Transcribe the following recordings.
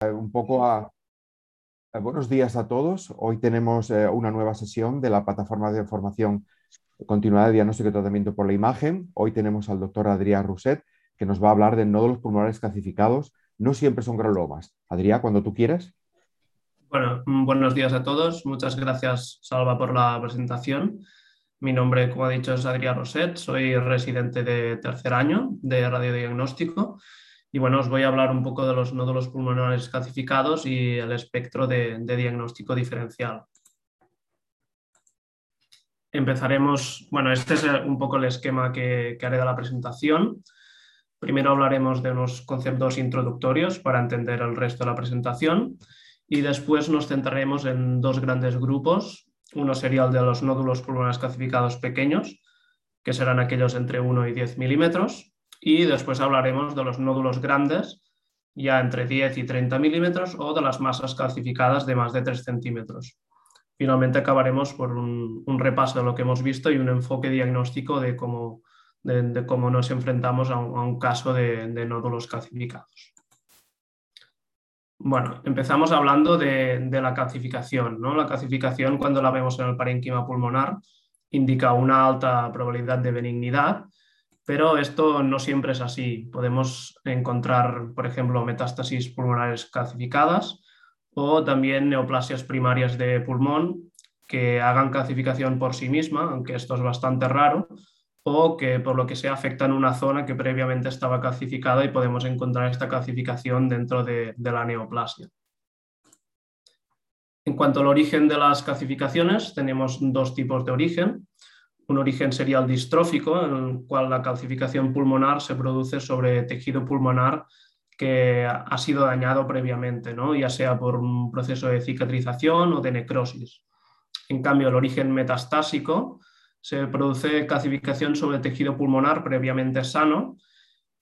un poco a, buenos días a todos. Hoy tenemos eh, una nueva sesión de la plataforma de formación continuada de diagnóstico y tratamiento por la imagen. Hoy tenemos al doctor Adrián Rousset, que nos va a hablar de nódulos pulmonares calcificados. No siempre son granulomas. Adrián, cuando tú quieras. Bueno, mm, buenos días a todos. Muchas gracias, Salva, por la presentación. Mi nombre, como ha dicho, es Adrián Roset. Soy residente de tercer año de radiodiagnóstico y bueno, os voy a hablar un poco de los nódulos pulmonares calcificados y el espectro de, diagnóstico diferencial. Empezaremos, bueno, este es un poco el esquema que, haré de la presentación. Primero hablaremos de unos conceptos introductorios para entender el resto de la presentación y después nos centraremos en dos grandes grupos. Uno sería el de los nódulos pulmonares calcificados pequeños, que serán aquellos entre 1 y 10 milímetros, y después hablaremos de los nódulos grandes, ya entre 10 y 30 milímetros, o de las masas calcificadas de más de 3 centímetros. Finalmente acabaremos por un, repaso de lo que hemos visto y un enfoque diagnóstico de cómo, de, cómo nos enfrentamos a un, caso de, nódulos calcificados. Bueno, empezamos hablando de, la calcificación. ¿no? La calcificación, cuando la vemos en el parénquima pulmonar, indica una alta probabilidad de benignidad pero esto no siempre es así. Podemos encontrar, por ejemplo, metástasis pulmonares calcificadas o también neoplasias primarias de pulmón que hagan calcificación por sí misma, aunque esto es bastante raro, o que por lo que sea afectan una zona que previamente estaba calcificada y podemos encontrar esta calcificación dentro de, de la neoplasia. En cuanto al origen de las calcificaciones, tenemos dos tipos de origen. Un origen sería el distrófico, en el cual la calcificación pulmonar se produce sobre tejido pulmonar que ha sido dañado previamente, ¿no? ya sea por un proceso de cicatrización o de necrosis. En cambio, el origen metastásico se produce calcificación sobre tejido pulmonar previamente sano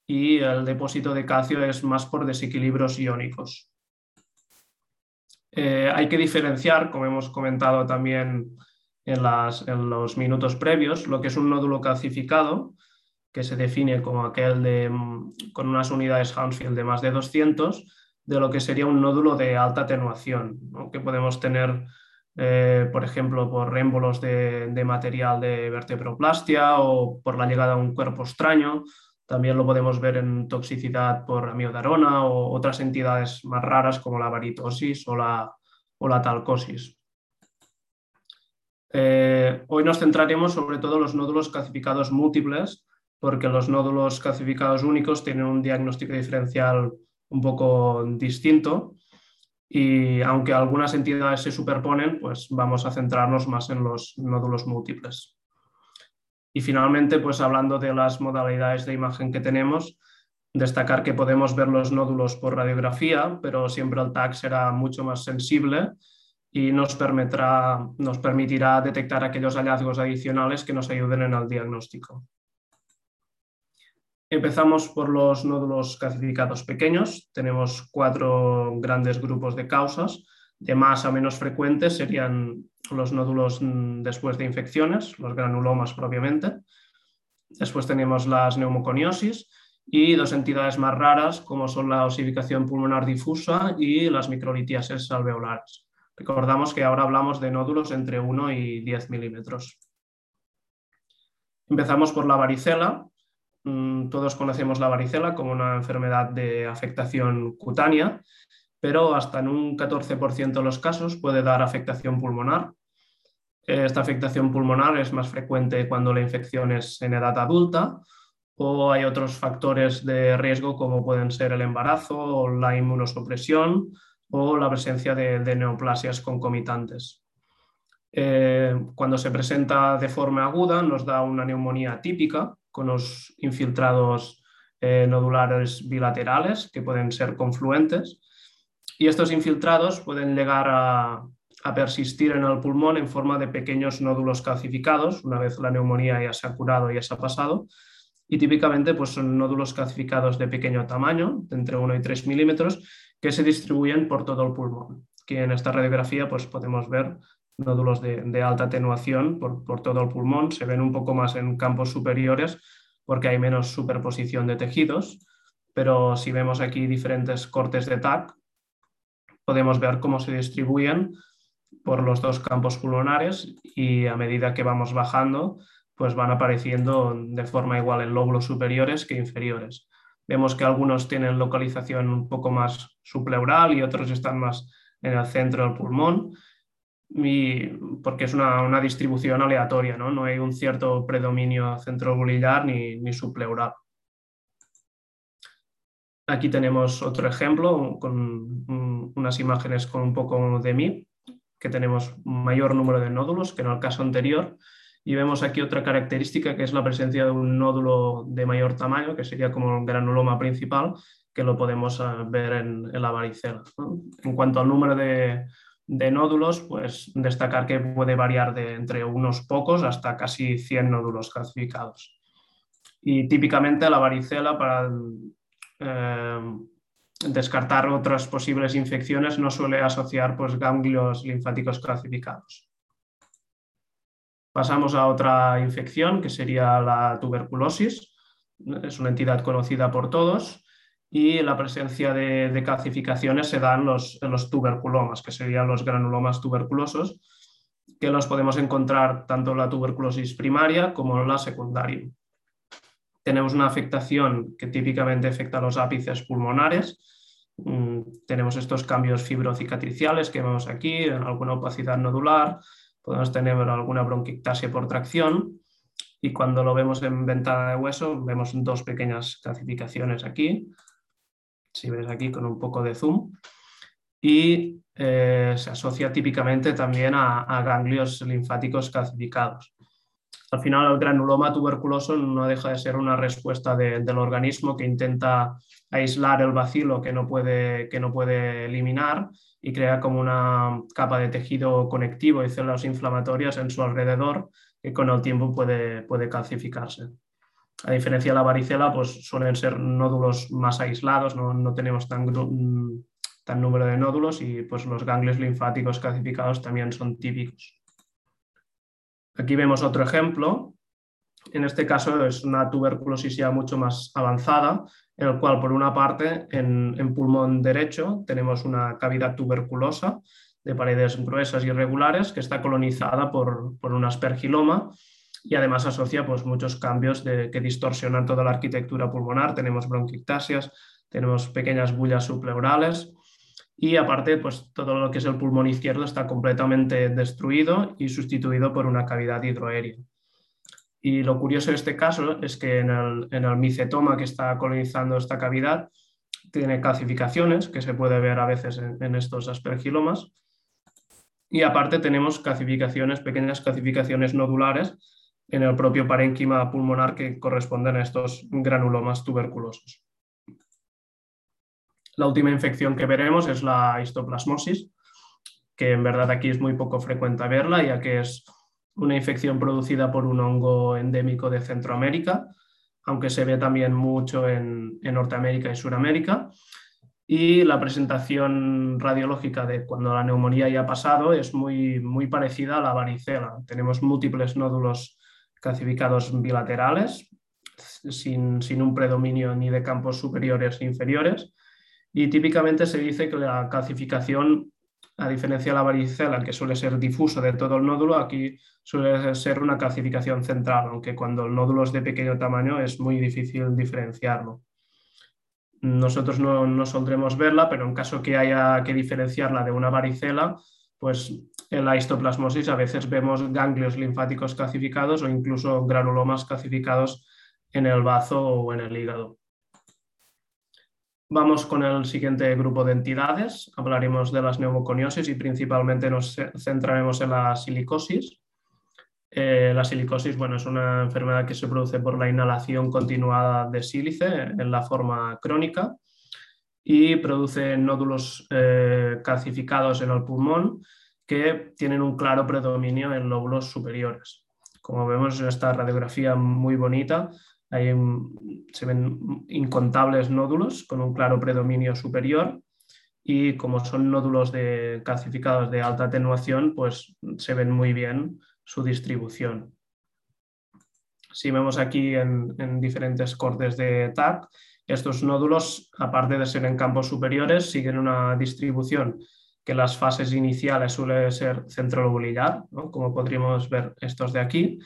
y el depósito de calcio es más por desequilibrios iónicos. Eh, hay que diferenciar, como hemos comentado también en, los minutos previos, lo que es un nódulo calcificado, que se define como aquel de, mm, con unas unidades Hounsfield de más de 200, de lo que sería un nódulo de alta atenuación, que podemos tener, eh, por ejemplo, por émbolos de, de, material de vertebroplastia o por la llegada a un cuerpo extraño. También lo podemos ver en toxicidad por amiodarona o otras entidades más raras como la varitosis o la, o la talcosis. Eh, hoy nos centraremos sobre todo en los nódulos calcificados múltiples, porque los nódulos calcificados únicos tienen un diagnóstico diferencial un poco distinto y aunque algunas entidades se superponen, pues vamos a centrarnos más en los nódulos múltiples. Y finalmente, pues hablando de las modalidades de imagen que tenemos, destacar que podemos ver los nódulos por radiografía, pero siempre el TAC será mucho más sensible y nos permitirá, detectar aquellos hallazgos adicionales que nos ayuden en el diagnóstico. Empezamos por los nódulos calcificados pequeños. Tenemos cuatro grandes grupos de causas. De más a menos frecuentes serían los nódulos mm, después de infecciones, los granulomas propiamente. Después tenemos las neumoconiosis y dos entidades más raras como son la osificación pulmonar difusa y las microlitiases alveolares. Recordamos que ahora hablamos de nódulos entre 1 y 10 milímetros. Empezamos por la varicela. Mm, todos conocemos la varicela como una enfermedad de afectación cutánea, pero hasta en un 14% de los casos puede dar afectación pulmonar. Esta afectación pulmonar es más frecuente cuando la infección es en edad adulta o hay otros factores de riesgo como pueden ser el embarazo o la inmunosupresión o la presencia de, neoplasias concomitantes. Eh, cuando se presenta de forma aguda nos da una neumonía típica con los infiltrados eh, nodulares bilaterales que pueden ser confluentes y estos infiltrados pueden llegar a, persistir en el pulmón en forma de pequeños nódulos calcificados una vez la neumonía ya se ha curado y ya se ha pasado y típicamente pues, son nódulos calcificados de pequeño tamaño, de entre 1 y 3 milímetros, que se distribuyen por todo el pulmón. Que en esta radiografía pues, podemos ver nódulos de, alta atenuación por, todo el pulmón, se ven un poco más en campos superiores porque hay menos superposición de tejidos, pero si vemos aquí diferentes cortes de TAC, podemos ver cómo se distribuyen por los dos campos pulmonares y a medida que vamos bajando, pues van apareciendo de forma igual en lóbulos superiores que inferiores. Vemos que algunos tienen localización un poco más supleural y otros están más en el centro del pulmón, porque es una, distribución aleatoria, ¿no? no hay un cierto predominio centrobolillar ni, ni supleural. Aquí tenemos otro ejemplo con unas imágenes con un poco de mí, que tenemos mayor número de nódulos que en el caso anterior. Y vemos aquí otra característica que es la presencia de un nódulo de mayor tamaño, que sería como el granuloma principal, que lo podemos eh, ver en, la varicela. En cuanto al número de, nódulos, pues destacar que puede variar de entre unos pocos hasta casi 100 nódulos clasificados. Y típicamente la varicela para eh, descartar otras posibles infecciones no suele asociar pues, ganglios linfáticos clasificados. Pasamos a otra infección que sería la tuberculosis. Es una entidad conocida por todos y la presencia de, calcificaciones se da en los, en tuberculomas, que serían los granulomas tuberculosos, que los podemos encontrar tanto en la tuberculosis primaria como en la secundaria tenemos una afectación que típicamente afecta a los ápices pulmonares. Mm, tenemos estos cambios fibrocicatriciales que vemos aquí, alguna opacidad nodular, podemos tener alguna bronquictasia por tracción y cuando lo vemos en ventana de hueso vemos dos pequeñas calcificaciones aquí, si ves aquí con un poco de zoom, y eh, se asocia típicamente también a ganglios linfáticos calcificados. Al final, el granuloma tuberculoso no deja de ser una respuesta del organismo que intenta aislar el bacilo que no, puede, que no puede eliminar y crea como una capa de tejido conectivo y células inflamatorias en su alrededor que con el tiempo puede, puede calcificarse. A diferencia de la varicela, pues suelen ser nódulos más aislados, no, no tenemos tan, tan número de nódulos y pues los ganglios linfáticos calcificados también son típicos. Aquí vemos otro ejemplo. En este caso es una tuberculosis ya mucho más avanzada, en el cual por una parte en, pulmón derecho tenemos una cavidad tuberculosa de paredes gruesas y irregulares que está colonizada por, un aspergiloma y además asocia pues, muchos cambios que distorsionan toda la arquitectura pulmonar. Tenemos bronquictasias, tenemos pequeñas bullas subpleurales y aparte, pues todo lo que es el pulmón izquierdo está completamente destruido y sustituido por una cavidad hidroaérea. Y lo curioso de este caso es que en el, en micetoma que está colonizando esta cavidad tiene calcificaciones, que se puede ver a veces en, estos aspergilomas. Y aparte tenemos calcificaciones, pequeñas calcificaciones nodulares en el propio parénquima pulmonar que corresponden a estos granulomas tuberculosos. La última infección que veremos es la histoplasmosis, que en verdad aquí es muy poco frecuente verla, ya que es una infección producida por un hongo endémico de Centroamérica, aunque se ve también mucho en, Norteamérica y Suramérica. Y la presentación radiológica de cuando la neumonía ya ha pasado es muy, muy parecida a la varicela. Tenemos múltiples nódulos calcificados bilaterales, sin, sin un predominio ni de campos superiores ni inferiores, y típicamente se dice que la calcificación, a diferencia de la varicela, que suele ser difuso de todo el nódulo, aquí suele ser una calcificación central, aunque cuando el nódulo es de pequeño tamaño es muy difícil diferenciarlo. Nosotros no, no soldremos verla, pero en caso que haya que diferenciarla de una varicela, pues en la histoplasmosis a veces vemos ganglios linfáticos calcificados o incluso granulomas calcificados en el bazo o en el hígado. Vamos con el siguiente grupo de entidades. Hablaremos de las neumoconiosis y principalmente nos centraremos en la silicosis. Eh, la silicosis bueno, es una enfermedad que se produce por la inhalación continuada de sílice en la forma crónica y produce nódulos eh, calcificados en el pulmón que tienen un claro predominio en lóbulos superiores. Como vemos en esta radiografía muy bonita, se ven incontables nódulos con un claro predominio superior y como son nódulos de calcificados de alta atenuación, pues se ven muy bien su distribución. Si vemos aquí en, diferentes cortes de TAC, Estos nódulos, aparte de ser en campos superiores, siguen una distribución que las fases iniciales suele ser centrolobulillar, ¿no? como podríamos ver estos de aquí,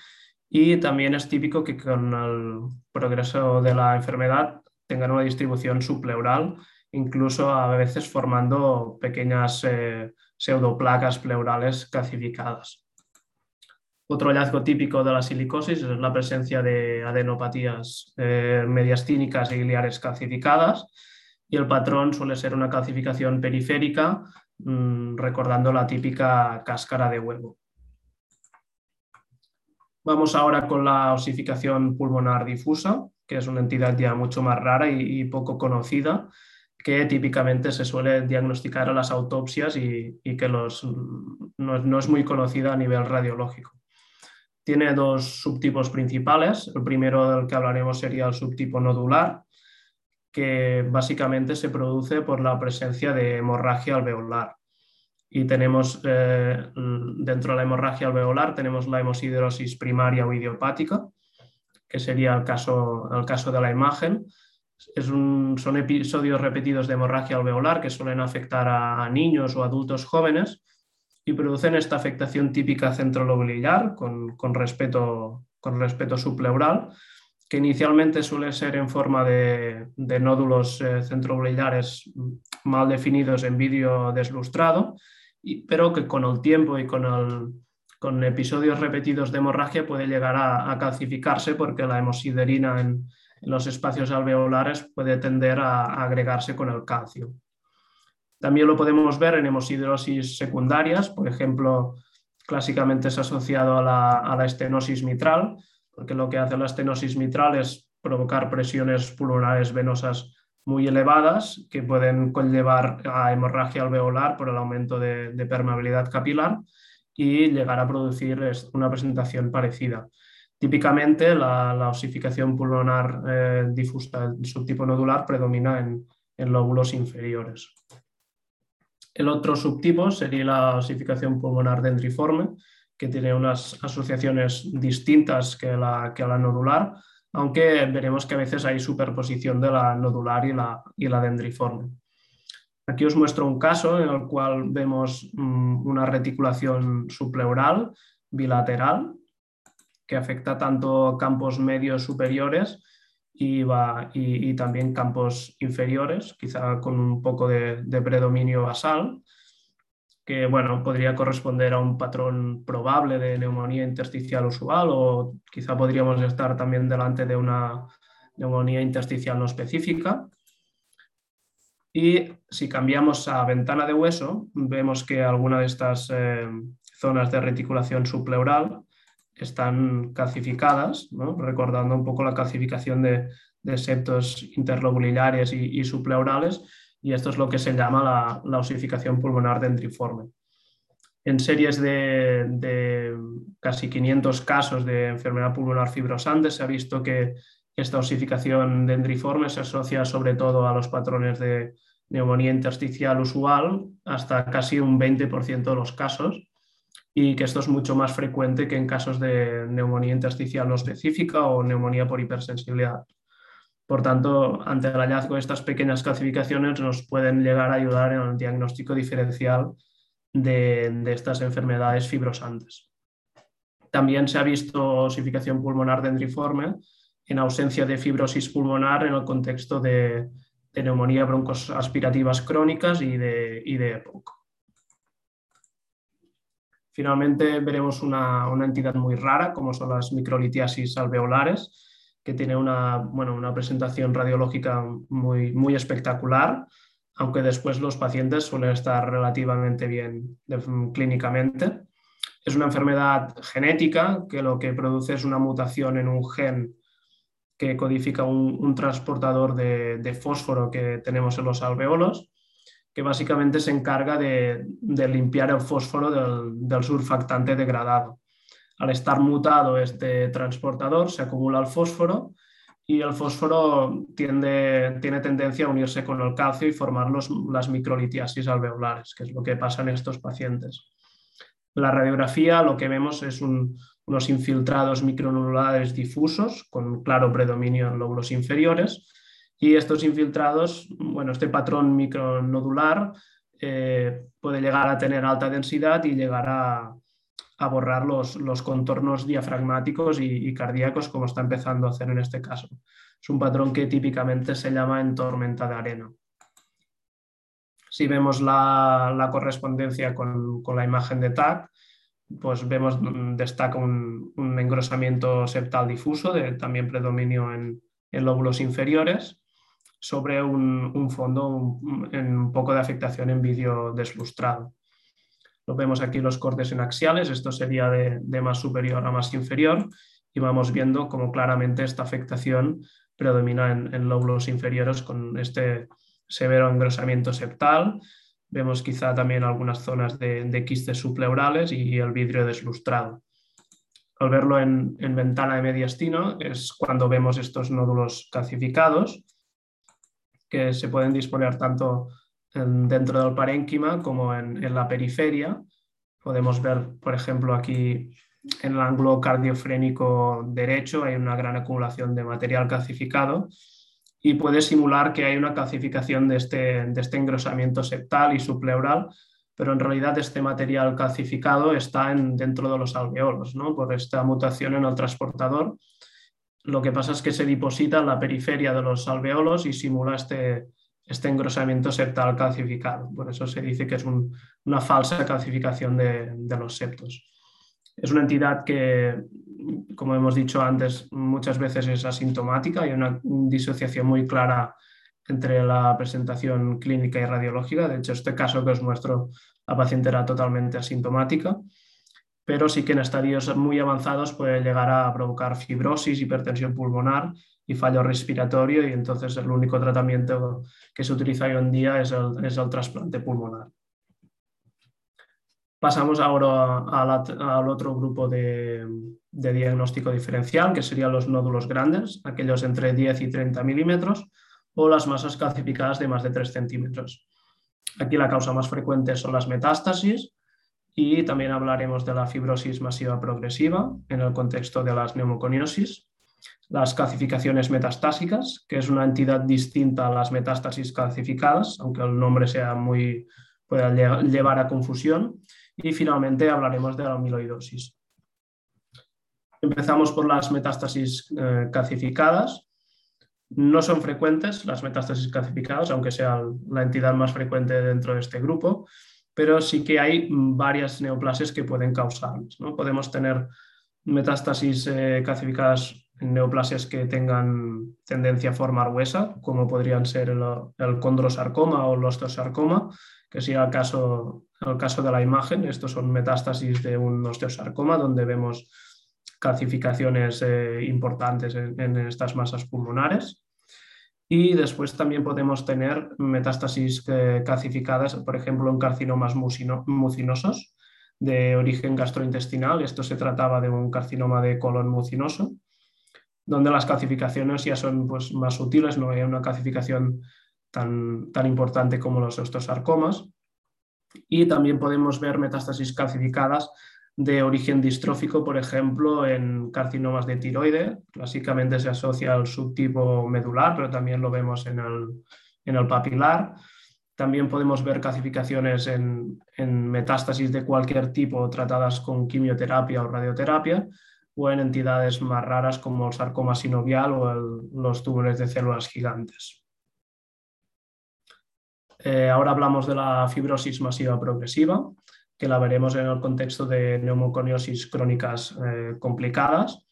y también es típico que con el progreso de la enfermedad tengan una distribución subpleural, incluso a veces formando pequeñas eh, pseudoplacas pleurales calcificadas. Otro hallazgo típico de la silicosis es la presencia de adenopatías eh, mediastínicas y iliares calcificadas y el patrón suele ser una calcificación periférica, mm, recordando la típica cáscara de huevo. Vamos ahora con la osificación pulmonar difusa, que es una entidad ya mucho más rara y, poco conocida, que típicamente se suele diagnosticar a las autopsias y, que no, es muy conocida a nivel radiológico. Tiene dos subtipos principales. El primero del que hablaremos sería el subtipo nodular, que básicamente se produce por la presencia de hemorragia alveolar y tenemos eh, dentro de la hemorragia alveolar tenemos la hemosiderosis primaria o idiopática, que sería el caso, el caso de la imagen. Es un, son episodios repetidos de hemorragia alveolar que suelen afectar a, niños o adultos jóvenes y producen esta afectación típica centrolobulillar con, con, respeto, con respeto subpleural, que inicialmente suele ser en forma de, de nódulos eh, mal definidos en vídeo deslustrado pero que con el tiempo y con, con episodios repetidos de hemorragia puede llegar a, calcificarse porque la hemosiderina en, los espacios alveolares puede tender a, agregarse con el calcio. También lo podemos ver en hemosiderosis secundarias, por ejemplo, clásicamente es asociado a la, a la, estenosis mitral, porque lo que hace la estenosis mitral es provocar presiones pulmonares venosas muy elevadas que pueden conllevar a hemorragia alveolar por el aumento de, permeabilidad capilar y llegar a producir una presentación parecida. Típicamente la, osificación pulmonar eh, difusa del subtipo nodular predomina en, lóbulos inferiores. El otro subtipo sería la osificación pulmonar dendriforme, que tiene unas asociaciones distintas que la, que la nodular, aunque veremos que a veces hay superposición de la nodular y la, y la dendriforme. Aquí os muestro un caso en el cual vemos mm, una reticulación subpleural bilateral que afecta tanto campos medios superiores y, y, también campos inferiores, quizá con un poco de predominio basal que bueno, podría corresponder a un patrón probable de neumonía intersticial usual o quizá podríamos estar también delante de una neumonía intersticial no específica. Y si cambiamos a ventana de hueso, vemos que alguna de estas eh, zonas de reticulación subpleural están calcificadas, recordando un poco la calcificación de, septos interlobulares y, y subpleurales, y esto es lo que se llama la, osificación pulmonar dendriforme. En series de, casi 500 casos de enfermedad pulmonar fibrosante se ha visto que esta osificación dendriforme se asocia sobre todo a los patrones de neumonía intersticial usual, hasta casi un 20% de los casos, y que esto es mucho más frecuente que en casos de neumonía intersticial no específica o neumonía por hipersensibilidad. Por tanto, ante el hallazgo de estas pequeñas clasificaciones nos pueden llegar a ayudar en el diagnóstico diferencial de, estas enfermedades fibrosantes. También se ha visto osificación pulmonar dendriforme en ausencia de fibrosis pulmonar en el contexto de, neumonía broncoaspirativas crónicas y de, y EPOC. Finalmente veremos una, una entidad muy rara, como son las microlitiasis alveolares, que tiene una, bueno, una presentación radiológica muy, muy espectacular, aunque después los pacientes suelen estar relativamente bien clínicamente. Es una enfermedad genética que lo que produce es una mutación en un gen que codifica un, transportador de, fósforo que tenemos en los alveolos, que básicamente se encarga de, limpiar el fósforo del, del surfactante degradado al estar mutado este transportador, se acumula el fósforo y el fósforo tiene tendencia a unirse con el calcio y formar las microlitiasis alveolares, que es lo que pasa en estos pacientes. En la radiografía lo que vemos es unos infiltrados micronodulares difusos con claro predominio en lóbulos inferiores Y estos infiltrados, bueno, este patrón micronodular eh, puede llegar a tener alta densidad y llegar a, borrar los, los, contornos diafragmáticos y, cardíacos, como está empezando a hacer en este caso. Es un patrón que típicamente se llama en tormenta de arena. Si vemos la, correspondencia con, la imagen de TAC, pues vemos mm, destaca un, engrosamiento septal difuso de también predominio en, en lóbulos inferiores sobre un, fondo un, en un poco de afectación en vídeo deslustrado. Lo vemos aquí los cortes en axiales, esto sería de, más superior a más inferior y vamos viendo cómo claramente esta afectación predomina en, lóbulos inferiores con este severo engrosamiento septal. Vemos quizá también algunas zonas de, quistes subpleurales y el vidrio deslustrado. Al verlo en, en, ventana de mediastino es cuando vemos estos nódulos calcificados que se pueden disponer tanto dentro del parénquima como en, la periferia. Podemos ver, por ejemplo, aquí en el ángulo cardiofrénico derecho hay una gran acumulación de material calcificado y puede simular que hay una calcificación de este, de este engrosamiento septal y subpleural, pero en realidad este material calcificado está en, dentro de los alveolos, ¿no? por esta mutación en el transportador lo que pasa es que se deposita en la periferia de los alveolos y simula este, este engrosamiento septal calcificado. Por eso se dice que es una falsa calcificación de, los septos. Es una entidad que, como hemos dicho antes, muchas veces es asintomática. Hay una disociación muy clara entre la presentación clínica y radiológica. De hecho, este caso que os muestro, la paciente era totalmente asintomática pero sí que en estadios muy avanzados puede llegar a provocar fibrosis, hipertensión pulmonar y fallo respiratorio y entonces el único tratamiento que se utiliza hoy en día es el, trasplante pulmonar. Pasamos ahora al otro grupo de, diagnóstico diferencial, que serían los nódulos grandes, aquellos entre 10 y 30 milímetros, o las masas calcificadas de más de 3 centímetros. Aquí la causa más frecuente son las metástasis, y también hablaremos de la fibrosis masiva progresiva en el contexto de las neumoconiosis, las calcificaciones metastásicas, que es una entidad distinta a las metástasis calcificadas, aunque el nombre sea muy, pueda llevar a confusión, y finalmente hablaremos de la amiloidosis. Empezamos por las metástasis eh, calcificadas. No son frecuentes las metástasis calcificadas, aunque sea la entidad más frecuente dentro de este grupo, pero sí que hay varias neoplasias que pueden causarlas. ¿no? Podemos tener metástasis eh, clasificadas en neoplasias que tengan tendencia a formar huesa, como podrían ser el, condrosarcoma o el osteosarcoma, que sería el caso, el caso de la imagen. Estos son metástasis de un osteosarcoma, donde vemos calcificaciones eh, importantes en, estas masas pulmonares. Y después también podemos tener metástasis eh, calcificadas, por ejemplo, en carcinomas mucinosos de origen gastrointestinal. Esto se trataba de un carcinoma de colon mucinoso, donde las calcificaciones ya son pues, más sutiles, no hay una calcificación tan, tan importante como los osteosarcomas. Y también podemos ver metástasis calcificadas de origen distrófico, por ejemplo, en carcinomas de tiroide. Básicamente se asocia al subtipo medular, pero también lo vemos en el, papilar. También podemos ver calcificaciones en, metástasis de cualquier tipo tratadas con quimioterapia o radioterapia o en entidades más raras como el sarcoma sinovial o los tumores de células gigantes. Eh, ahora hablamos de la fibrosis masiva progresiva que la veremos en el contexto de neumoconiosis crónicas eh, complicadas.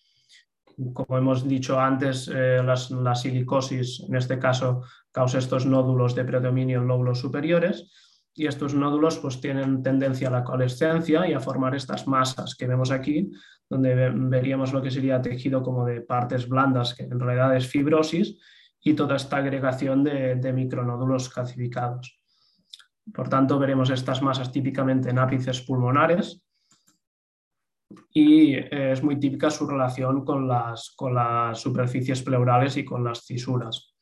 Como hemos dicho antes, eh, la silicosis en este caso causa estos nódulos de predominio en lóbulos superiores y estos nódulos pues, tienen tendencia a la coalescencia y a formar estas masas que vemos aquí, donde veríamos lo que sería tejido como de partes blandas, que en realidad es fibrosis, y toda esta agregación de, micronódulos calcificados. Por tanto, veremos estas masas típicamente en ápices pulmonares y eh, es muy típica su relación con las, con las superficies pleurales y con las cisuras.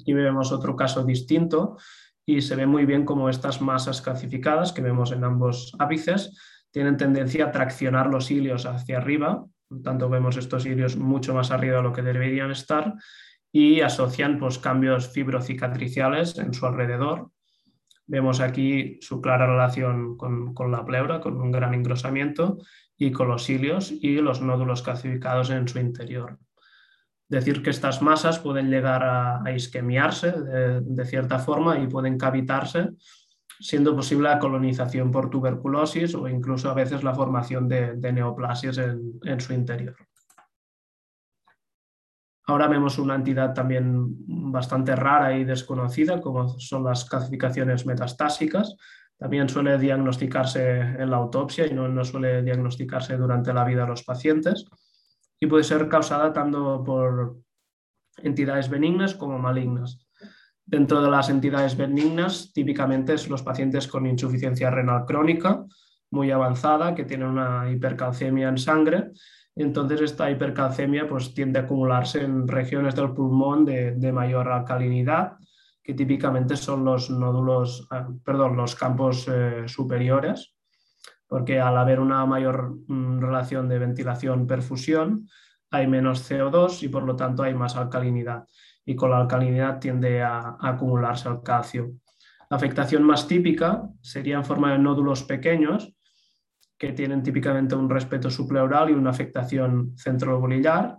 Aquí vemos otro caso distinto y se ve muy bien cómo estas masas calcificadas que vemos en ambos ápices tienen tendencia a traccionar los hilios hacia arriba, por tanto vemos estos hilios mucho más arriba de lo que deberían estar y asocian pues, cambios fibrocicatriciales en su alrededor. Vemos aquí su clara relación con, la pleura, con un gran engrosamiento, y con los cilios y los nódulos calcificados en su interior. Decir que estas masas pueden llegar a, isquemiarse de, cierta forma y pueden cavitarse, siendo posible la colonización por tuberculosis o incluso a veces la formación de, neoplasias en su interior. Ahora vemos una entidad también bastante rara y desconocida, como son las calcificaciones metastásicas. También suele diagnosticarse en la autopsia y no, suele diagnosticarse durante la vida de los pacientes. Y puede ser causada tanto por entidades benignas como malignas. Dentro de las entidades benignas, típicamente son los pacientes con insuficiencia renal crónica muy avanzada, que tienen una hipercalcemia en sangre. Entonces esta hipercalcemia pues, tiende a acumularse en regiones del pulmón de, mayor alcalinidad, que típicamente son los nódulos, ah, perdón, los campos eh, superiores, porque al haber una mayor mm, relación de ventilación-perfusión, hay menos CO2 y por lo tanto hay más alcalinidad. Y con la alcalinidad tiende a acumularse el calcio. La afectación más típica sería en forma de nódulos pequeños, que tienen típicamente un respeto supleural y una afectación centrolobulillar.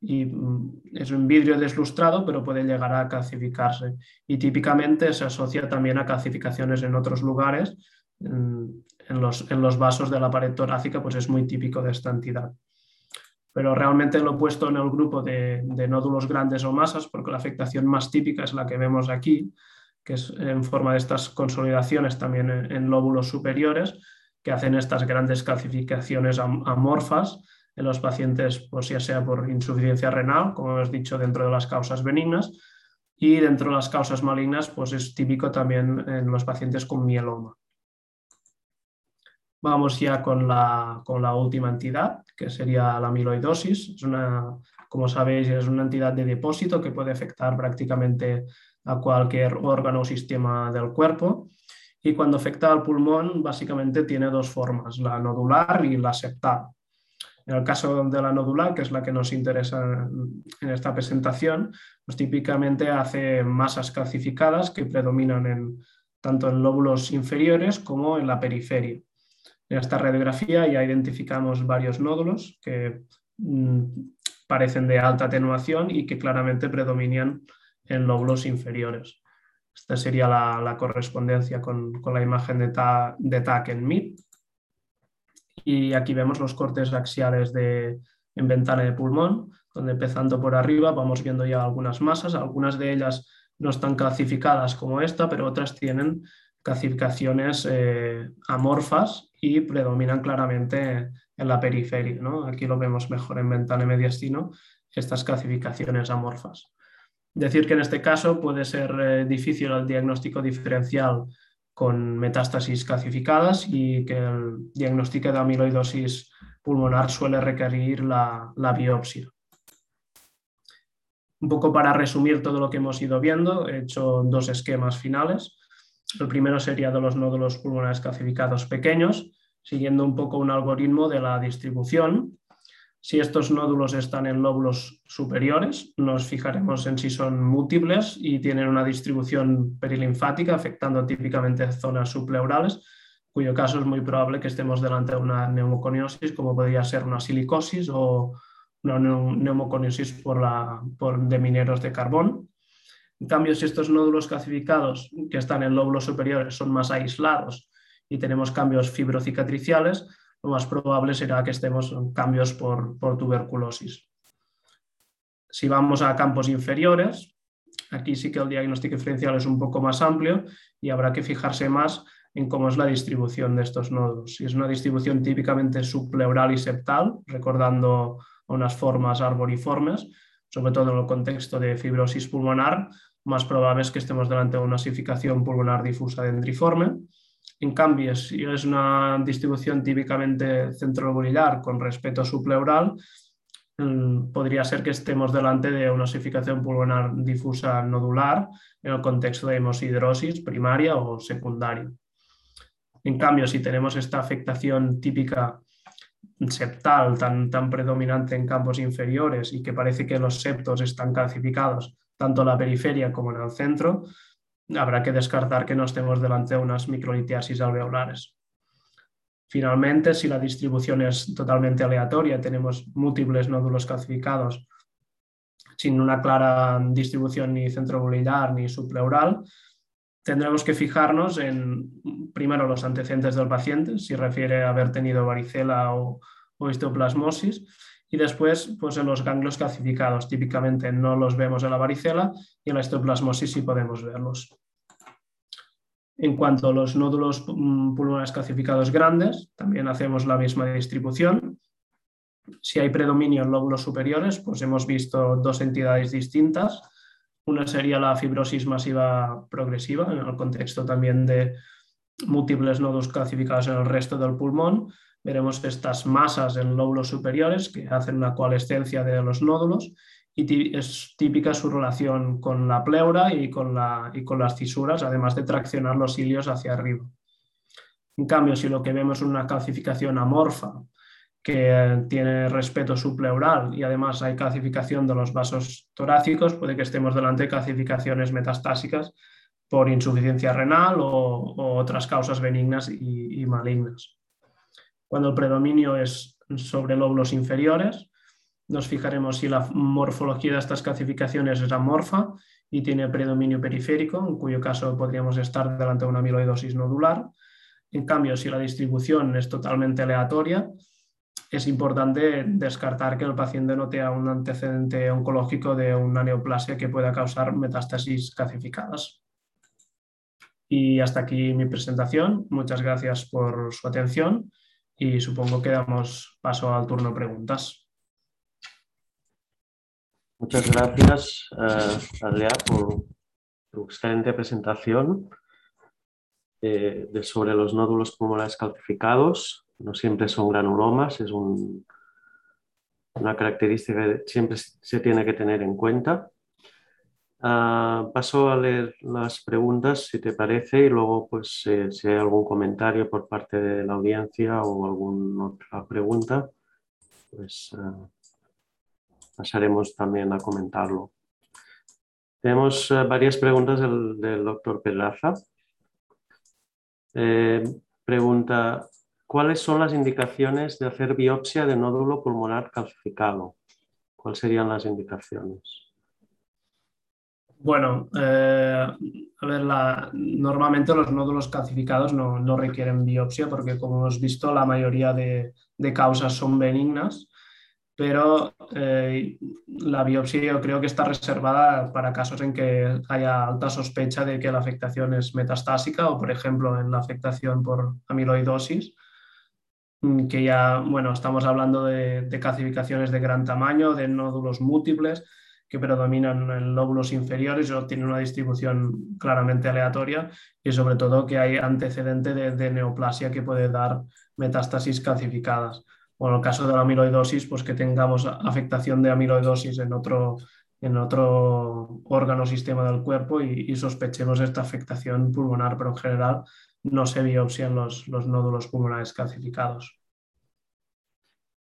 Y mm, es un vidrio deslustrado, pero puede llegar a calcificarse. Y típicamente se asocia también a calcificaciones en otros lugares. En, los, en los, vasos de la pared torácica, pues es muy típico de esta entidad. Pero realmente lo he puesto en el grupo de, nódulos grandes o masas, porque la afectación más típica es la que vemos aquí, que es en forma de estas consolidaciones también en lóbulos superiores, que hacen estas grandes calcificaciones amorfas en los pacientes, pues ya sea por insuficiencia renal, como hemos dicho, dentro de las causas benignas, y dentro de las causas malignas, pues es típico también en los pacientes con mieloma. Vamos ya con la, con la última entidad, que sería la amiloidosis. Es una, como sabéis, es una entidad de depósito que puede afectar prácticamente a cualquier órgano o sistema del cuerpo y cuando afecta al pulmón básicamente tiene dos formas, la nodular y la septal. En el caso de la nodular, que es la que nos interesa en esta presentación, pues típicamente hace masas calcificadas que predominan en, tanto en lóbulos inferiores como en la periferia. En esta radiografía ya identificamos varios nódulos que mm, parecen de alta atenuación y que claramente predominan en lóbulos inferiores. Esta sería la, correspondencia con, la imagen de, de TAC en MIP. Y aquí vemos los cortes axiales de, en ventana de pulmón, donde empezando por arriba vamos viendo ya algunas masas, algunas de ellas no están calcificadas como esta, pero otras tienen calcificaciones eh, amorfas y predominan claramente en la periferia. Aquí lo vemos mejor en ventana y mediastino, estas calcificaciones amorfas. Decir que en este caso puede ser eh, difícil el diagnóstico diferencial con metástasis calcificadas y que el diagnóstico de amiloidosis pulmonar suele requerir la, biopsia. Un poco para resumir todo lo que hemos ido viendo, he hecho dos esquemas finales. El primero sería de los nódulos pulmonares calcificados pequeños, siguiendo un poco un algoritmo de la distribución si estos nódulos están en lóbulos superiores, nos fijaremos en si son múltiples y tienen una distribución perilinfática, afectando típicamente zonas subpleurales, cuyo caso es muy probable que estemos delante de una neumoconiosis, como podría ser una silicosis o una neumoconiosis por, la, por de mineros de carbón. En cambio, si estos nódulos clasificados que están en lóbulos superiores son más aislados y tenemos cambios fibrocicatriciales, lo más probable será que estemos en cambios por, tuberculosis. Si vamos a campos inferiores, aquí sí que el diagnóstico diferencial es un poco más amplio y habrá que fijarse más en cómo es la distribución de estos nódulos. Si es una distribución típicamente subpleural y septal, recordando unas formas arboriformes, sobre todo en el contexto de fibrosis pulmonar, más probable es que estemos delante de una osificación pulmonar difusa dendriforme. En cambio, si es una distribución típicamente centrolobular con respecto a su mm, podría ser que estemos delante de una osificación pulmonar difusa nodular en el contexto de hemosidrosis primaria o secundaria. En cambio, si tenemos esta afectación típica septal tan, tan predominante en campos inferiores y que parece que los septos están calcificados tanto en la periferia como en el centro, habrá que descartar que no estemos delante de unas microlitiasis alveolares. Finalmente, si la distribución es totalmente aleatoria, tenemos múltiples nódulos calcificados sin una clara distribución ni centrovolular ni subpleural, tendremos que fijarnos en primero los antecedentes del paciente, si refiere a haber tenido varicela o, o histoplasmosis, y después pues en los ganglios calcificados. Típicamente no los vemos en la varicela y en la histoplasmosis sí podemos verlos. En cuanto a los nódulos mm, pulmonares calcificados grandes, también hacemos la misma distribución. Si hay predominio en lóbulos superiores, pues hemos visto dos entidades distintas. Una sería la fibrosis masiva progresiva, en el contexto también de múltiples nódulos calcificados en el resto del pulmón. Veremos estas masas en lóbulos superiores que hacen una coalescencia de los nódulos y es típica su relación con la pleura y con, la, y con las fisuras, además de traccionar los cilios hacia arriba. En cambio, si lo que vemos es una calcificación amorfa, que tiene respeto subpleural y además hay calcificación de los vasos torácicos, puede que estemos delante de calcificaciones metastásicas por insuficiencia renal o, otras causas benignas y malignas. Cuando el predominio es sobre lóbulos inferiores, nos fijaremos si la morfología de estas calcificaciones es amorfa y tiene predominio periférico, en cuyo caso podríamos estar delante de una amiloidosis nodular. En cambio, si la distribución es totalmente aleatoria, es importante descartar que el paciente no tenga un antecedente oncológico de una neoplasia que pueda causar metástasis calcificadas. Y hasta aquí mi presentación. Muchas gracias por su atención y supongo que damos paso al turno preguntas. Muchas gracias, uh, por tu excelente presentación eh, de sobre los nódulos pulmonares calcificados. No siempre son granulomas, es una característica que siempre se tiene que tener en cuenta. Uh, paso a leer las preguntas, si te parece, y luego, pues, eh, si hay algún comentario por parte de la audiencia o alguna otra pregunta, pues pasaremos también a comentarlo. Tenemos eh, varias preguntas del, doctor Pedraza. Eh, pregunta, ¿cuáles son las indicaciones de hacer biopsia de nódulo pulmonar calcificado? ¿Cuáles serían las indicaciones? Bueno, eh, a ver, normalmente los nódulos calcificados no, requieren biopsia porque como hemos visto la mayoría de causas son benignas pero eh, la biopsia yo creo que está reservada para casos en que haya alta sospecha de que la afectación es metastásica o, por ejemplo, en la afectación por amiloidosis, mm, que ya, bueno, estamos hablando de, de calcificaciones de gran tamaño, de nódulos múltiples que predominan en lóbulos inferiores o tienen una distribución claramente aleatoria y sobre todo que hay antecedente de neoplasia que puede dar metástasis calcificadas o en el caso de la amiloidosis, pues que tengamos afectación de amiloidosis en otro, en otro órgano o sistema del cuerpo y, sospechemos esta afectación pulmonar, pero en general no se biopsian los, los nódulos pulmonares calcificados.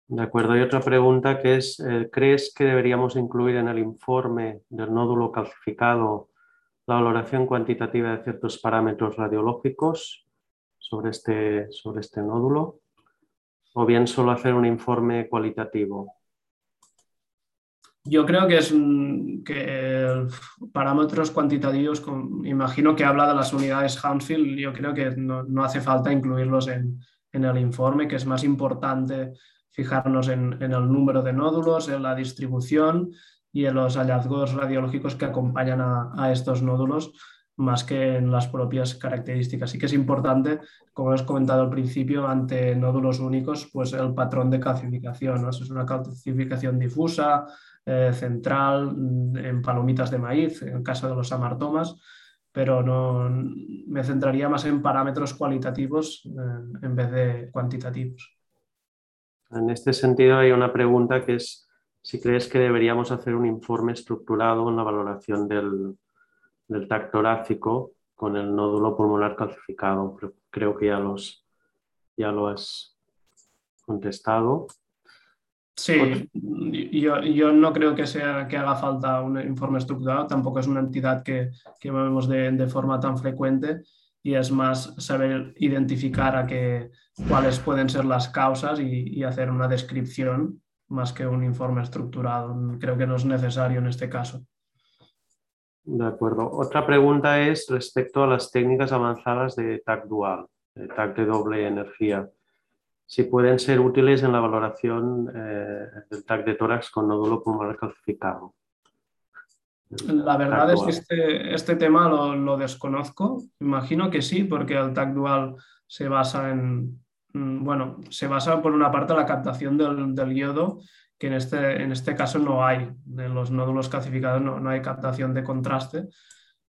De acuerdo. Y otra pregunta que es, eh, ¿crees que deberíamos incluir en el informe del nódulo calcificado la valoración cuantitativa de ciertos parámetros radiológicos sobre este, sobre este nódulo? o bien solo hacer un informe cualitativo? Yo creo que es que parámetros cuantitativos, imagino que habla de las unidades Hounsfield, yo creo que no, hace falta incluirlos en, el informe, que es más importante fijarnos en, el número de nódulos, en la distribución y en los hallazgos radiológicos que acompañan a estos nódulos más que en las propias características. Sí que es importante, como hemos comentado al principio, ante nódulos únicos, pues el patrón de calcificación. Es una calcificación difusa, eh, central, mm, en palomitas de maíz, en el caso de los amartomas, pero no, me centraría más en parámetros cualitativos eh, en vez de cuantitativos. En este sentido, hay una pregunta que es si crees que deberíamos hacer un informe estructurado en la valoración del, del torácico con el nódulo pulmonar calcificado. Creo que ya, los, ya lo has contestado. Sí, yo, yo, no creo que, sea, que haga falta un informe estructurado, tampoco es una entidad que, que vemos de, de, forma tan frecuente y es más saber identificar a qué, cuáles pueden ser las causas y, hacer una descripción más que un informe estructurado. Creo que no es necesario en este caso. De acuerdo. Otra pregunta es respecto a las técnicas avanzadas de TAC dual, de TAC de doble energía si pueden ser útiles en la valoración eh, del TAC de tórax con nódulo pulmonar calcificado. La verdad es que este, este tema lo, lo, desconozco. Imagino que sí, porque el TAC dual se basa en, mm, bueno, se basa por una parte en la captación del, del yodo, que en este, en este caso no hay. En los nódulos calcificados no, no hay captación de contraste,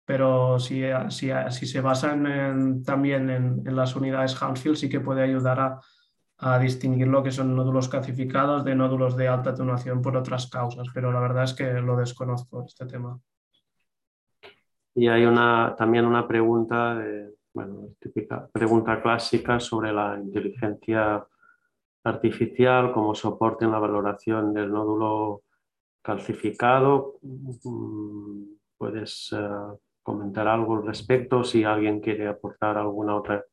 pero si, si, si se basa en, también en, en, las unidades Hounsfield sí que puede ayudar a, a distinguir lo que son nódulos calcificados de nódulos de alta atenuación por otras causas, pero la verdad es que lo desconozco este tema. Y hay una, también una pregunta, de, bueno, típica pregunta clásica sobre la inteligencia artificial como soporte en la valoración del nódulo calcificado. Mm, ¿Puedes uh, comentar algo al respecto? Si alguien quiere aportar alguna otra,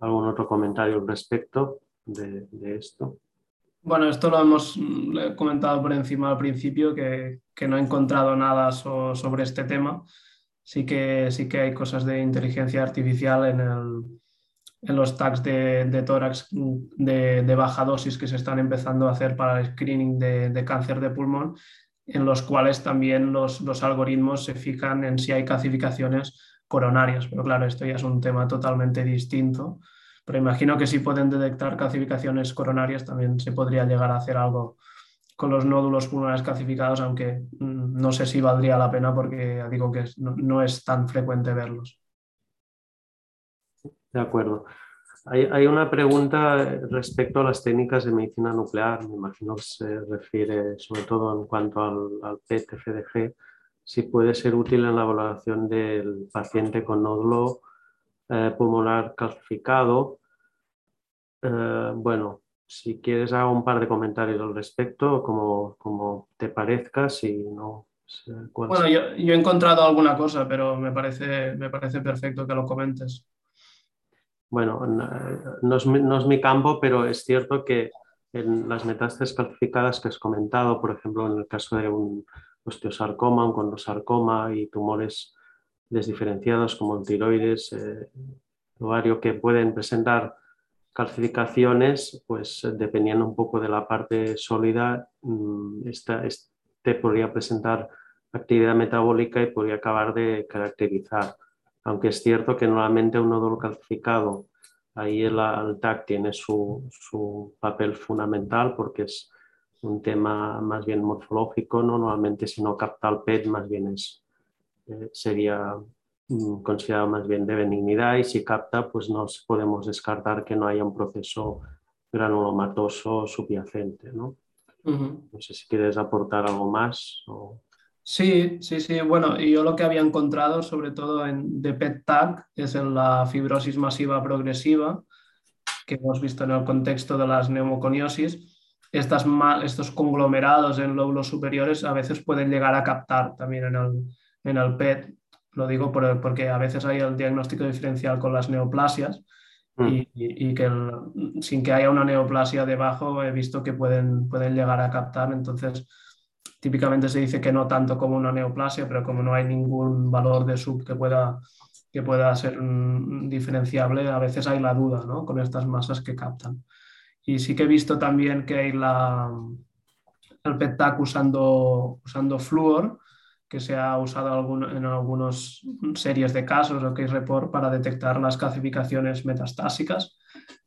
algún otro comentario al respecto de, esto? Bueno, esto lo hemos comentado por encima al principio, que, que no he encontrado nada sobre este tema. Sí que, sí que hay cosas de inteligencia artificial en, el, en los tags de, de tórax de, de, baja dosis que se están empezando a hacer para el screening de, de cáncer de pulmón, en los cuales también los, los, algoritmos se fijan en si hay calcificaciones coronarias. Pero claro, esto ya es un tema totalmente distinto pero imagino que si pueden detectar calcificaciones coronarias también se podría llegar a hacer algo con los nódulos pulmonares calcificados, aunque mm, no sé si valdría la pena porque digo que no, es tan frecuente verlos. De acuerdo. Hay, una pregunta respecto a las técnicas de medicina nuclear, me imagino que se refiere sobre todo en cuanto al, al PET-FDG, si puede ser útil en la valoración del paciente con nódulo eh, pulmonar calcificado. Eh, bueno, si quieres hago un par de comentarios al respecto, como, como te parezca, si no... Bueno, yo, yo, he encontrado alguna cosa, pero me parece, me parece perfecto que lo comentes. Bueno, no es, no es mi campo, pero es cierto que en las metástasis calcificadas que has comentado, por ejemplo, en el caso de un osteosarcoma, un condrosarcoma y tumores desdiferenciados como el tiroides, eh, ovario, que pueden presentar calcificaciones, pues dependiendo un poco de la parte sólida, mm, esta, este podría presentar actividad metabólica y podría acabar de caracterizar. Aunque es cierto que normalmente un nódulo calcificado, ahí el, el TAC tiene su, su, papel fundamental porque es un tema más bien morfológico, ¿no? normalmente si no capta el PET más bien es eh, sería mm, considerado más bien de benignidad y si capta, pues no podemos descartar que no haya un proceso granulomatoso subyacente. ¿no? no sé si quieres aportar algo más. O... Sí, sí, sí. Bueno, yo lo que había encontrado, sobre todo en de PET-TAC, es en la fibrosis masiva progresiva, que hemos visto en el contexto de las neumoconiosis. Estas, estos conglomerados en lóbulos superiores a veces pueden llegar a captar también en el, en el PET. Lo digo porque a veces hay el diagnóstico diferencial con las neoplasias mm. y, que sin que haya una neoplasia debajo he visto que pueden, pueden llegar a captar. Entonces, típicamente se dice que no tanto como una neoplasia, pero como no hay ningún valor de sub que pueda, que pueda ser diferenciable, a veces hay la duda ¿no? con estas masas que captan. Y sí que he visto también que hay la, el PET-TAC usando, usando flúor que se ha usado en algunas series de casos o case report para detectar las calcificaciones metastásicas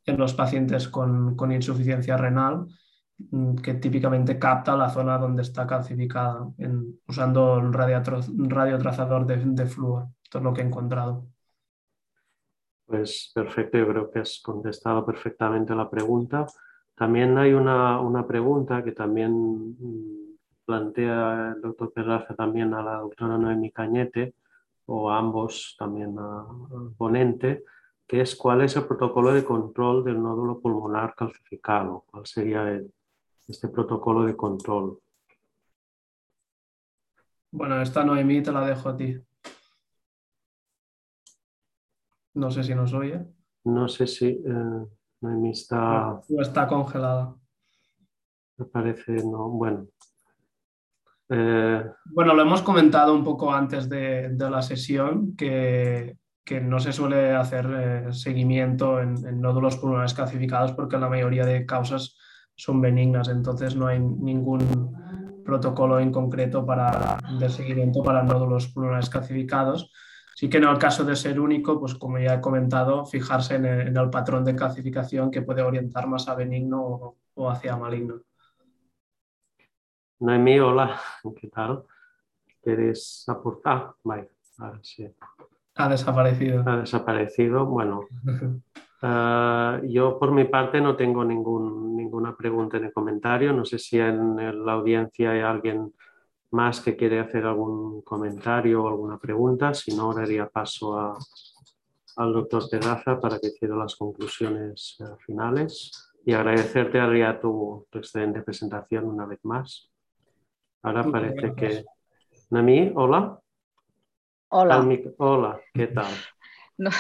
en los pacientes con, con insuficiencia renal, mm, que típicamente capta la zona donde está calcificada en, usando un radiotrazador de, de flúor. Esto es lo que he encontrado. Pues perfecto, yo creo que has contestado perfectamente la pregunta. También hay una, una pregunta que también mm, plantea el doctor Perraza también a la doctora Noemi Cañete, o a ambos también al ponente, que es cuál es el protocolo de control del nódulo pulmonar calcificado. ¿Cuál sería este protocolo de control? Bueno, esta Noemí te la dejo a ti. No sé si nos oye. No sé si eh, Noemí está... O está congelada. Me parece, no, bueno. Eh, bueno, lo hemos comentado un poco antes de, la sesión, que, no se suele hacer eh, seguimiento en, nódulos pulmonares calcificados porque la mayoría de causas son benignas, entonces no hay ningún protocolo en concreto para, de seguimiento para nódulos pulmonares calcificados. Sí que en el caso de ser único, pues como ya he comentado, fijarse en el, patrón de calcificación que puede orientar más a benigno o hacia maligno. Noemí, hola, ¿qué tal? ¿Quieres aportar? Vale, Ha desaparecido. Ha desaparecido, bueno. Eh, yo por mi parte no tengo ningún, ninguna pregunta ni comentario. No sé si en la audiencia hay alguien más que quiere hacer algún comentario o alguna pregunta. Si no, daría paso al doctor Terraza para que hiciera las conclusiones eh, finales. Y agradecerte, Adrián, tu, tu excelente presentación una vez más. Ahora parece que... Nami, hola. Hola. Hola, ¿qué tal? No.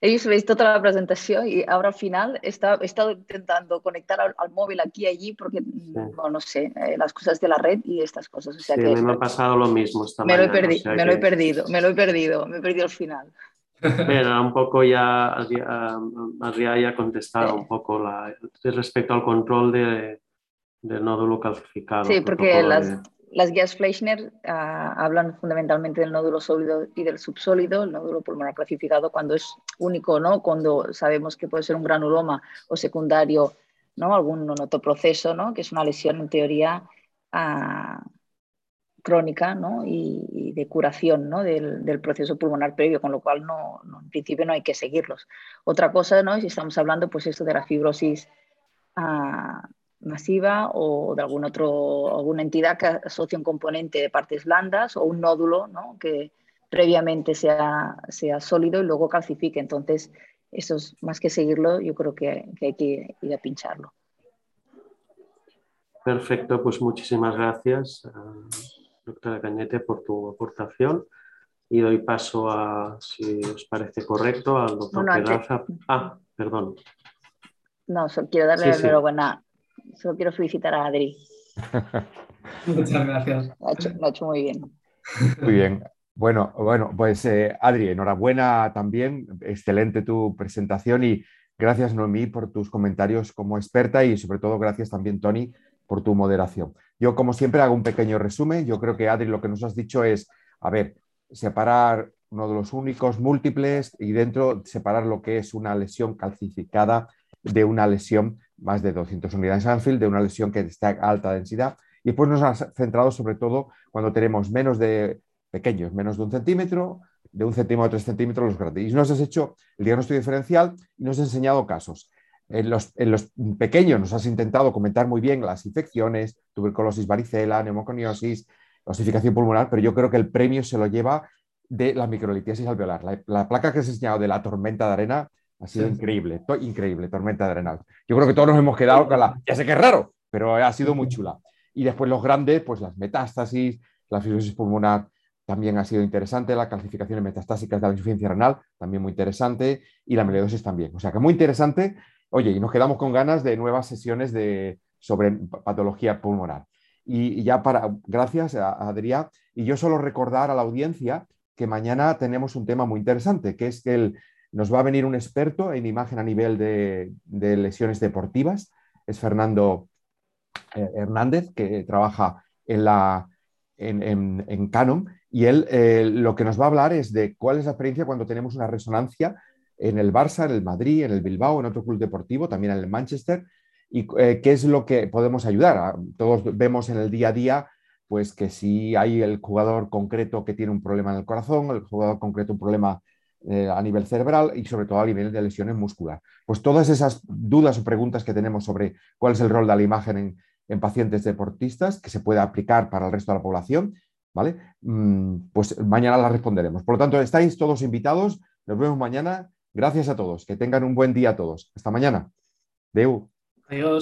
He visto toda la presentación y ahora al final he estado, intentando conectar al, móvil aquí y allí porque, no sé, eh, las cosas de la red y estas cosas. O sea sí, que me ha pasado lo mismo esta me Lo he perdido, me lo he perdido, me lo he perdido, me he perdido el final. Pero un poco ya, Adrián ya ha contestado un poco la, respecto al control de, del nódulo calcificado. Sí, porque las, las, guías Fleischner ah, hablan fundamentalmente del nódulo sólido y del subsólido, el nódulo pulmonar calcificado cuando es único, ¿no? Cuando sabemos que puede ser un granuloma o secundario, ¿no? Algún proceso, ¿no? Que es una lesión en teoría ah, crónica, ¿no? Y, de curación, ¿no? Del, del, proceso pulmonar previo, con lo cual no, en principio no hay que seguirlos. Otra cosa, ¿no? Si estamos hablando, pues esto de la fibrosis ah, masiva o de algún otro, alguna entidad que asocie un componente de partes blandas o un nódulo ¿no? que previamente sea, sea sólido y luego calcifique. Entonces, eso es más que seguirlo, yo creo que, que hay que ir a pincharlo. Perfecto, pues muchísimas gracias, eh, doctora Cañete, por tu aportación. Y doy paso a, si os parece correcto, al doctor Pedraza. Ah, perdón. No, quiero darle la enhorabuena solo quiero felicitar a Adri. Muchas gracias. Lo ha, hecho, muy bien. Muy bien. Bueno, bueno, pues eh, Adri, enhorabuena también. Excelente tu presentación y gracias Noemí por tus comentarios como experta y sobre todo gracias también Tony por tu moderación. Yo como siempre hago un pequeño resumen. Yo creo que Adri lo que nos has dicho es, a ver, separar uno de los únicos múltiples y dentro separar lo que es una lesión calcificada de una lesión más de 200 unidades Anfield, de una lesión que está alta densidad. Y después nos ha centrado sobre todo cuando tenemos menos de pequeños, menos de un centímetro, de un centímetro a tres centímetros los grandes. Y nos has hecho el diagnóstico diferencial y nos has enseñado casos. En los, en los, pequeños nos has intentado comentar muy bien las infecciones, tuberculosis, varicela, neumoconiosis, osificación pulmonar, pero yo creo que el premio se lo lleva de la microlitiasis alveolar. La, la placa que has enseñado de la tormenta de arena ha sido increíble, increíble, tormenta adrenal. Yo creo que todos nos hemos quedado con la... Ya sé que es raro, pero ha sido muy chula. Y después los grandes, pues las metástasis, la fibrosis pulmonar también ha sido interesante, la calcificación metastásicas de la insuficiencia renal también muy interesante y la meliodosis también. O sea que muy interesante. Oye, y nos quedamos con ganas de nuevas sesiones de, sobre patología pulmonar. Y, ya para, gracias a Adrián. Y yo solo recordar a la audiencia que mañana tenemos un tema muy interesante, que es que el, nos va a venir un experto en imagen a nivel de, lesiones deportivas. Es Fernando eh, Hernández, que trabaja en, la, en, Canon. Y él eh, lo que nos va a hablar es de cuál es la experiencia cuando tenemos una resonancia en el Barça, en el Madrid, en el Bilbao, en otro club deportivo, también en el Manchester, y eh, qué es lo que podemos ayudar. Todos vemos en el día a día pues que si hay el jugador concreto que tiene un problema en el corazón, el jugador concreto un problema eh, a nivel cerebral y sobre todo a nivel de lesiones musculares. Pues todas esas dudas o preguntas que tenemos sobre cuál es el rol de la imagen en, pacientes deportistas que se puede aplicar para el resto de la población, ¿vale? Mm, pues mañana las responderemos. Por lo tanto, estáis todos invitados. Nos vemos mañana. Gracias a todos. Que tengan un buen día a todos. Hasta mañana. Deu. Adiós.